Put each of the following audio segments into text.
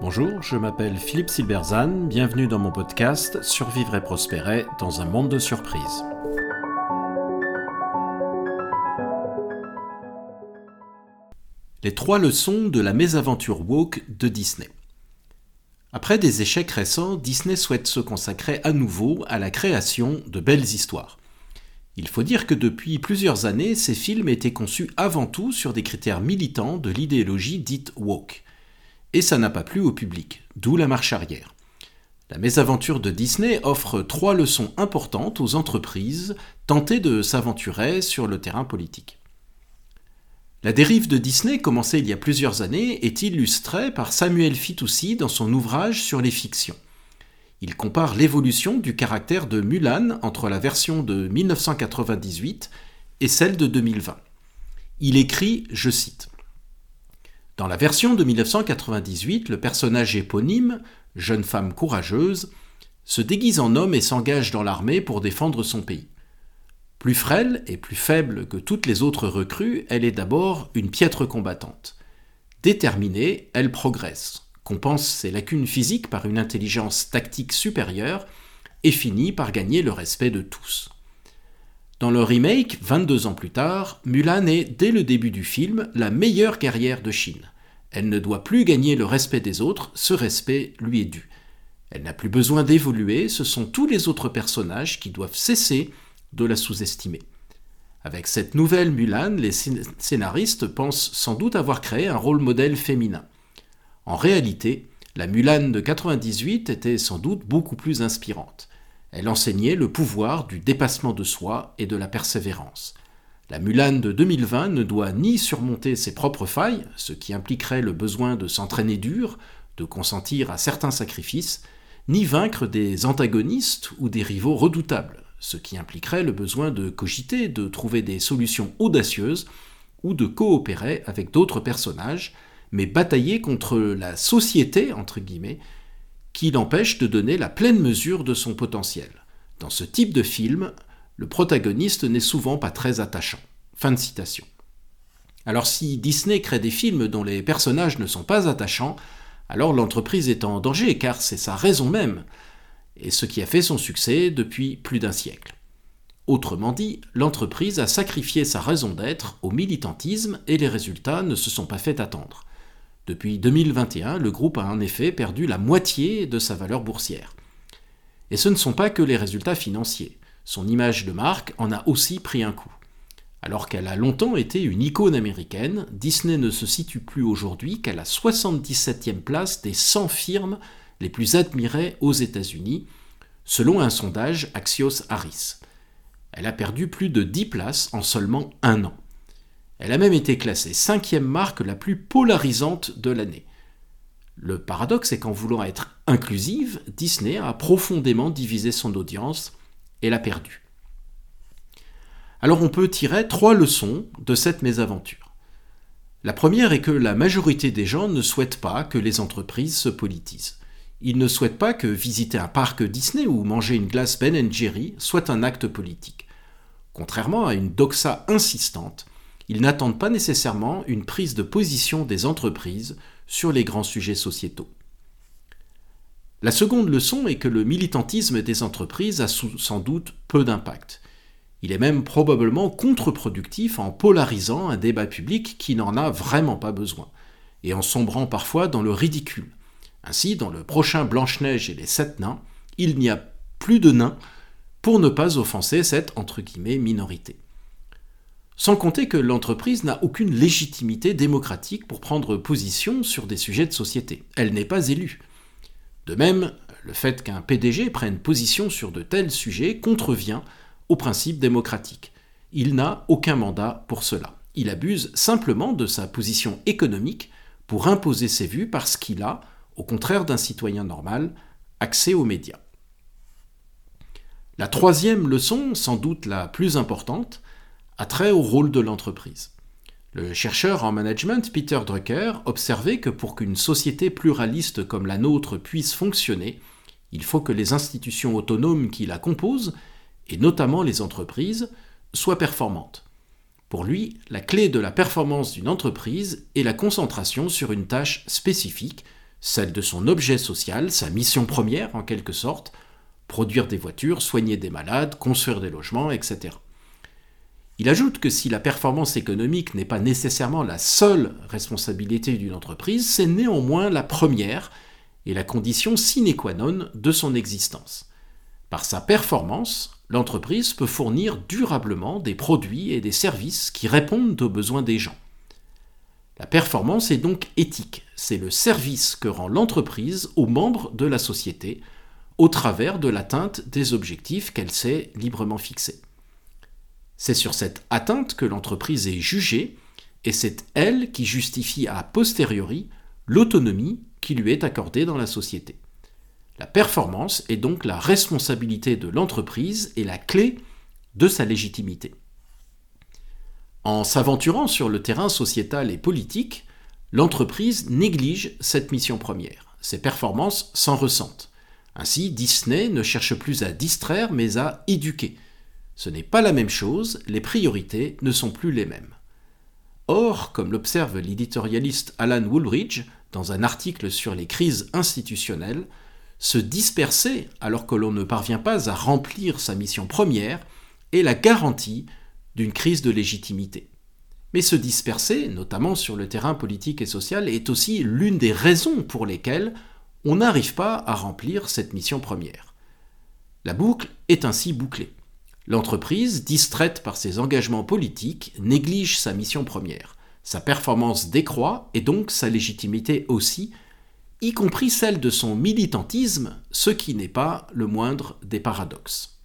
Bonjour, je m'appelle Philippe Silberzan, bienvenue dans mon podcast Survivre et prospérer dans un monde de surprises. Les trois leçons de la mésaventure woke de Disney. Après des échecs récents, Disney souhaite se consacrer à nouveau à la création de belles histoires. Il faut dire que depuis plusieurs années, ces films étaient conçus avant tout sur des critères militants de l'idéologie dite woke. Et ça n'a pas plu au public, d'où la marche arrière. La mésaventure de Disney offre trois leçons importantes aux entreprises tentées de s'aventurer sur le terrain politique. La dérive de Disney, commencée il y a plusieurs années, est illustrée par Samuel Fitoussi dans son ouvrage sur les fictions. Il compare l'évolution du caractère de Mulan entre la version de 1998 et celle de 2020. Il écrit, je cite, Dans la version de 1998, le personnage éponyme, jeune femme courageuse, se déguise en homme et s'engage dans l'armée pour défendre son pays. Plus frêle et plus faible que toutes les autres recrues, elle est d'abord une piètre combattante. Déterminée, elle progresse, compense ses lacunes physiques par une intelligence tactique supérieure et finit par gagner le respect de tous. Dans le remake, 22 ans plus tard, Mulan est, dès le début du film, la meilleure guerrière de Chine. Elle ne doit plus gagner le respect des autres, ce respect lui est dû. Elle n'a plus besoin d'évoluer, ce sont tous les autres personnages qui doivent cesser de la sous-estimer. Avec cette nouvelle Mulan, les scénaristes pensent sans doute avoir créé un rôle modèle féminin. En réalité, la Mulan de 98 était sans doute beaucoup plus inspirante. Elle enseignait le pouvoir du dépassement de soi et de la persévérance. La Mulan de 2020 ne doit ni surmonter ses propres failles, ce qui impliquerait le besoin de s'entraîner dur, de consentir à certains sacrifices, ni vaincre des antagonistes ou des rivaux redoutables, ce qui impliquerait le besoin de cogiter, de trouver des solutions audacieuses ou de coopérer avec d'autres personnages, mais batailler contre la société, entre guillemets, qui l'empêche de donner la pleine mesure de son potentiel. Dans ce type de film, le protagoniste n'est souvent pas très attachant. Fin de citation. Alors si Disney crée des films dont les personnages ne sont pas attachants, alors l'entreprise est en danger, car c'est sa raison même et ce qui a fait son succès depuis plus d'un siècle. Autrement dit, l'entreprise a sacrifié sa raison d'être au militantisme et les résultats ne se sont pas fait attendre. Depuis 2021, le groupe a en effet perdu la moitié de sa valeur boursière. Et ce ne sont pas que les résultats financiers. Son image de marque en a aussi pris un coup. Alors qu'elle a longtemps été une icône américaine, Disney ne se situe plus aujourd'hui qu'à la 77e place des 100 firmes les plus admirées aux États-Unis, selon un sondage Axios Harris. Elle a perdu plus de 10 places en seulement un an. Elle a même été classée cinquième marque la plus polarisante de l'année. Le paradoxe est qu'en voulant être inclusive, Disney a profondément divisé son audience et l'a perdue. Alors on peut tirer trois leçons de cette mésaventure. La première est que la majorité des gens ne souhaitent pas que les entreprises se politisent. Ils ne souhaitent pas que visiter un parc Disney ou manger une glace Ben Jerry soit un acte politique. Contrairement à une doxa insistante, ils n'attendent pas nécessairement une prise de position des entreprises sur les grands sujets sociétaux. La seconde leçon est que le militantisme des entreprises a sans doute peu d'impact. Il est même probablement contre-productif en polarisant un débat public qui n'en a vraiment pas besoin, et en sombrant parfois dans le ridicule. Ainsi, dans le prochain Blanche-Neige et les sept nains, il n'y a plus de nains pour ne pas offenser cette entre guillemets minorité. Sans compter que l'entreprise n'a aucune légitimité démocratique pour prendre position sur des sujets de société. Elle n'est pas élue. De même, le fait qu'un PDG prenne position sur de tels sujets contrevient au principe démocratique. Il n'a aucun mandat pour cela. Il abuse simplement de sa position économique pour imposer ses vues parce qu'il a, au contraire d'un citoyen normal, accès aux médias. La troisième leçon, sans doute la plus importante, a trait au rôle de l'entreprise. Le chercheur en management Peter Drucker observait que pour qu'une société pluraliste comme la nôtre puisse fonctionner, il faut que les institutions autonomes qui la composent, et notamment les entreprises, soient performantes. Pour lui, la clé de la performance d'une entreprise est la concentration sur une tâche spécifique, celle de son objet social, sa mission première en quelque sorte, produire des voitures, soigner des malades, construire des logements, etc. Il ajoute que si la performance économique n'est pas nécessairement la seule responsabilité d'une entreprise, c'est néanmoins la première et la condition sine qua non de son existence. Par sa performance, l'entreprise peut fournir durablement des produits et des services qui répondent aux besoins des gens. La performance est donc éthique, c'est le service que rend l'entreprise aux membres de la société au travers de l'atteinte des objectifs qu'elle s'est librement fixés. C'est sur cette atteinte que l'entreprise est jugée, et c'est elle qui justifie a posteriori l'autonomie qui lui est accordée dans la société. La performance est donc la responsabilité de l'entreprise et la clé de sa légitimité. En s'aventurant sur le terrain sociétal et politique, l'entreprise néglige cette mission première. Ses performances s'en ressentent. Ainsi, Disney ne cherche plus à distraire mais à éduquer. Ce n'est pas la même chose, les priorités ne sont plus les mêmes. Or, comme l'observe l'éditorialiste Alan Woolridge dans un article sur les crises institutionnelles, se disperser alors que l'on ne parvient pas à remplir sa mission première est la garantie d'une crise de légitimité. Mais se disperser, notamment sur le terrain politique et social, est aussi l'une des raisons pour lesquelles on n'arrive pas à remplir cette mission première. La boucle est ainsi bouclée. L'entreprise, distraite par ses engagements politiques, néglige sa mission première. Sa performance décroît et donc sa légitimité aussi, y compris celle de son militantisme, ce qui n'est pas le moindre des paradoxes.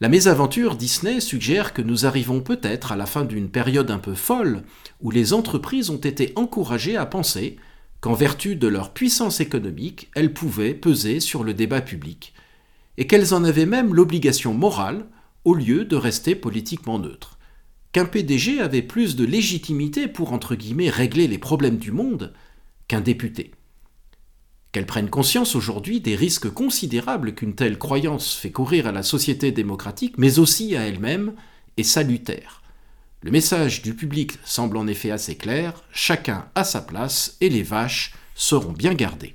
La mésaventure Disney suggère que nous arrivons peut-être à la fin d'une période un peu folle où les entreprises ont été encouragées à penser qu'en vertu de leur puissance économique, elles pouvaient peser sur le débat public, et qu'elles en avaient même l'obligation morale au lieu de rester politiquement neutres. Qu'un PDG avait plus de légitimité pour entre guillemets régler les problèmes du monde qu'un député qu'elle prenne conscience aujourd'hui des risques considérables qu'une telle croyance fait courir à la société démocratique, mais aussi à elle-même, est salutaire. Le message du public semble en effet assez clair, chacun à sa place et les vaches seront bien gardées.